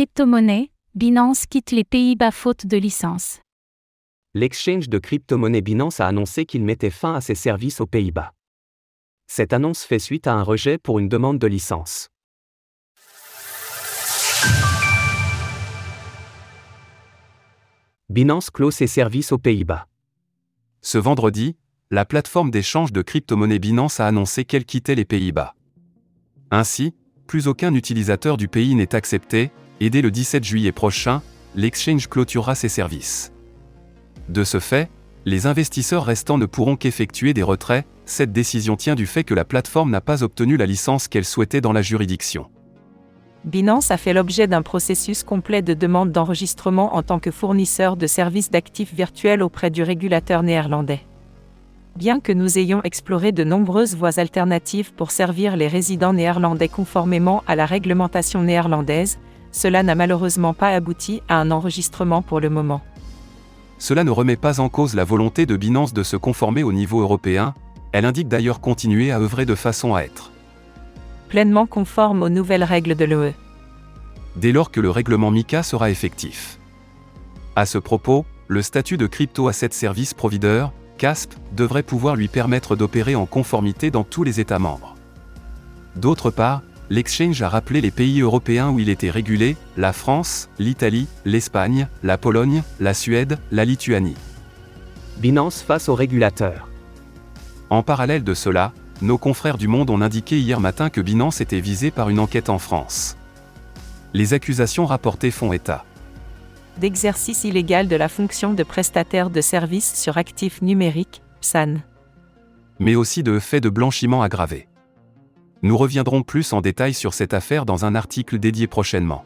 Crypto-monnaie, Binance quitte les Pays-Bas faute de licence. L'exchange de crypto-monnaie Binance a annoncé qu'il mettait fin à ses services aux Pays-Bas. Cette annonce fait suite à un rejet pour une demande de licence. Binance clôt ses services aux Pays-Bas. Ce vendredi, la plateforme d'échange de crypto-monnaie Binance a annoncé qu'elle quittait les Pays-Bas. Ainsi, plus aucun utilisateur du pays n'est accepté, et dès le 17 juillet prochain, l'exchange clôturera ses services. De ce fait, les investisseurs restants ne pourront qu'effectuer des retraits, cette décision tient du fait que la plateforme n'a pas obtenu la licence qu'elle souhaitait dans la juridiction. Binance a fait l'objet d'un processus complet de demande d'enregistrement en tant que fournisseur de services d'actifs virtuels auprès du régulateur néerlandais. Bien que nous ayons exploré de nombreuses voies alternatives pour servir les résidents néerlandais conformément à la réglementation néerlandaise, cela n'a malheureusement pas abouti à un enregistrement pour le moment. Cela ne remet pas en cause la volonté de Binance de se conformer au niveau européen, elle indique d'ailleurs continuer à œuvrer de façon à être pleinement conforme aux nouvelles règles de l'UE. Dès lors que le règlement MICA sera effectif. À ce propos, le statut de Crypto Asset Service Provider, CASP, devrait pouvoir lui permettre d'opérer en conformité dans tous les États membres. D'autre part, l'exchange a rappelé les pays européens où il était régulé, la France, l'Italie, l'Espagne, la Pologne, la Suède, la Lituanie. Binance face au régulateur. En parallèle de cela, nos confrères du Monde ont indiqué hier matin que Binance était visé par une enquête en France. Les accusations rapportées font état d'exercice illégal de la fonction de prestataire de services sur actifs numériques, PSAN. Mais aussi de faits de blanchiment aggravé. Nous reviendrons plus en détail sur cette affaire dans un article dédié prochainement.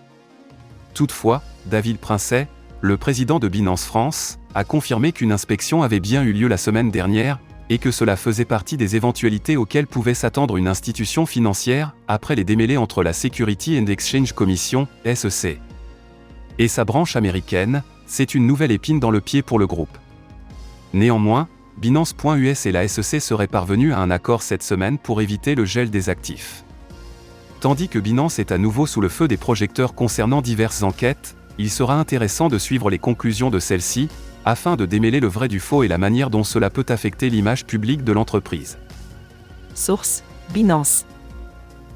Toutefois, David Princet, le président de Binance France, a confirmé qu'une inspection avait bien eu lieu la semaine dernière, et que cela faisait partie des éventualités auxquelles pouvait s'attendre une institution financière, après les démêlés entre la Security and Exchange Commission, SEC, et sa branche américaine, c'est une nouvelle épine dans le pied pour le groupe. Néanmoins, Binance.us et la SEC seraient parvenus à un accord cette semaine pour éviter le gel des actifs. Tandis que Binance est à nouveau sous le feu des projecteurs concernant diverses enquêtes, il sera intéressant de suivre les conclusions de celles-ci, afin de démêler le vrai du faux et la manière dont cela peut affecter l'image publique de l'entreprise. Source Binance.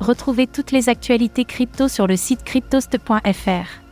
Retrouvez toutes les actualités crypto sur le site cryptost.fr.